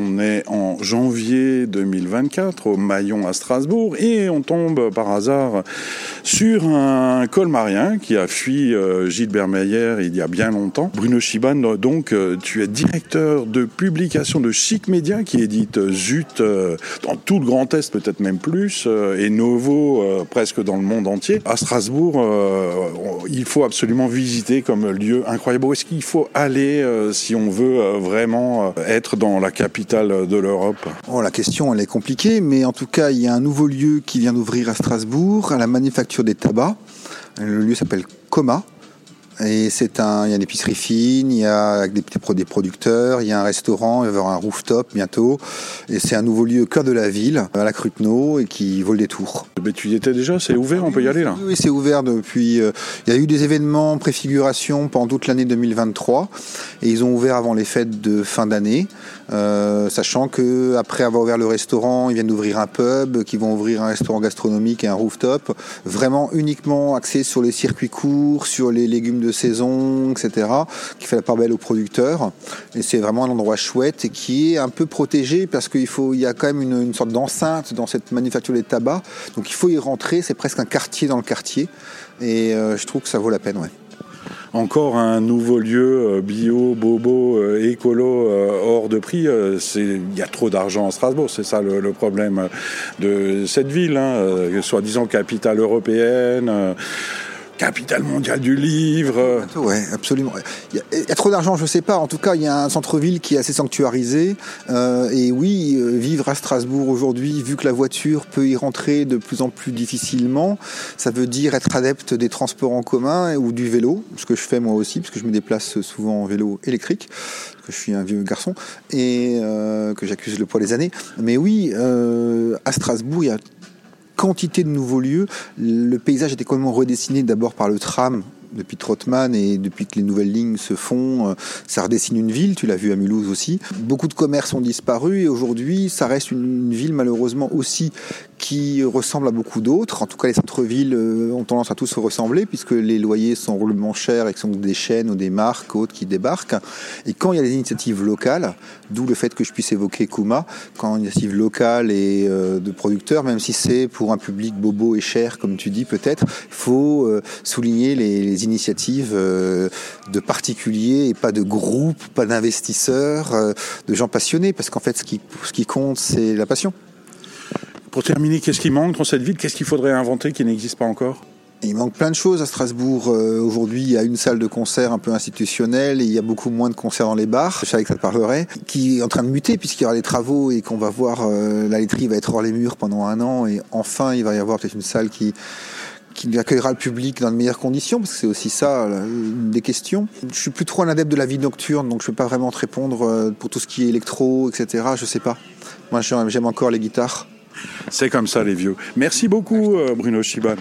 On est en janvier 2024 au Maillon à Strasbourg et on tombe par hasard sur un colmarien qui a fui euh, Gilbert Meyer il y a bien longtemps. Bruno Chiban, donc, euh, tu es directeur de publication de Chic Media qui édite Zut euh, dans tout le Grand Est, peut-être même plus, et Novo presque dans le monde entier. À Strasbourg, il faut absolument visiter comme lieu incroyable. Est-ce qu'il faut aller si on veut vraiment être dans la capitale de l'Europe oh, La question, elle est compliquée, mais en tout cas, il y a un nouveau lieu qui vient d'ouvrir à Strasbourg, à la Manufacture des tabacs. Le lieu s'appelle Coma. Et c'est un, il y a une épicerie fine, il y a des, des producteurs, il y a un restaurant, il va y avoir un rooftop bientôt. Et c'est un nouveau lieu au cœur de la ville, à la Cruteno, et qui vole des tours. Mais tu y étais déjà, c'est ouvert, on peut y aller là Oui, c'est ouvert depuis. Euh, il y a eu des événements préfiguration pendant toute l'année 2023, et ils ont ouvert avant les fêtes de fin d'année, euh, sachant que après avoir ouvert le restaurant, ils viennent d'ouvrir un pub, qui vont ouvrir un restaurant gastronomique et un rooftop, vraiment uniquement axé sur les circuits courts, sur les légumes de saison, etc., qui fait la part belle aux producteurs. Et c'est vraiment un endroit chouette et qui est un peu protégé parce qu'il faut, il y a quand même une, sorte d'enceinte dans cette manufacture des tabacs. Donc il faut y rentrer. C'est presque un quartier dans le quartier. Et euh, je trouve que ça vaut la peine, ouais encore un nouveau lieu euh, bio, bobo, euh, écolo hors de prix. Il y a trop d'argent à Strasbourg, c'est ça le, problème de cette ville, hein, soi-disant capitale européenne capitale mondiale du livre. Oui, absolument. Il y, a, trop d'argent, je ne sais pas. En tout cas, il y a un centre-ville qui est assez sanctuarisé. Euh, et oui, euh, vivre à Strasbourg aujourd'hui, vu que la voiture peut y rentrer de plus en plus difficilement, ça veut dire être adepte des transports en commun ou du vélo, ce que je fais moi aussi, parce que je me déplace souvent en vélo électrique, parce que je suis un vieux garçon et euh, que j'accuse le poids des années. Mais oui, à Strasbourg, il y a quantité de nouveaux lieux. Le paysage était complètement redessiné d'abord par le tram depuis Trotman et depuis que les nouvelles lignes se font, euh, ça redessine une ville, tu l'as vu à Mulhouse aussi. Beaucoup de commerces ont disparu et aujourd'hui ça reste une ville malheureusement aussi qui ressemble à beaucoup d'autres. En tout cas, les centres-villes euh, ont tendance à tous se ressembler puisque les loyers sont roulement chers et que sont des chaînes ou des marques autres qui débarquent. Et quand il y a des initiatives locales, d'où le fait que je puisse évoquer Kuma, quand des initiatives locales et euh, de producteurs, même si c'est pour un public bobo et cher, comme tu dis peut-être, il faut souligner les, initiatives de particuliers et pas de groupes, pas d'investisseurs, de gens passionnés, parce qu'en fait, ce qui, ce qui compte, c'est la passion. Pour terminer, qu'est-ce qui manque dans cette ville? Qu'est-ce qu'il faudrait inventer qui n'existe pas encore? Il manque plein de choses à Strasbourg. Euh, aujourd'hui, il y a une salle de concert un peu institutionnelle et il y a beaucoup moins de concerts dans les bars. Je savais que ça te parlerait. Qui est en train de muter puisqu'il y aura des travaux et qu'on va voir euh, la laiterie va être hors les murs pendant un an et enfin il va y avoir peut-être une salle qui qui accueillera le public dans de meilleures conditions, parce que c'est aussi ça une des questions. Je suis plus trop un adepte de la vie nocturne, donc je ne peux pas vraiment te répondre euh, pour tout ce qui est électro, etc. Je sais pas. Moi, j'aime encore les guitares. C'est comme ça, les vieux. Merci beaucoup, euh, Bruno Chiban.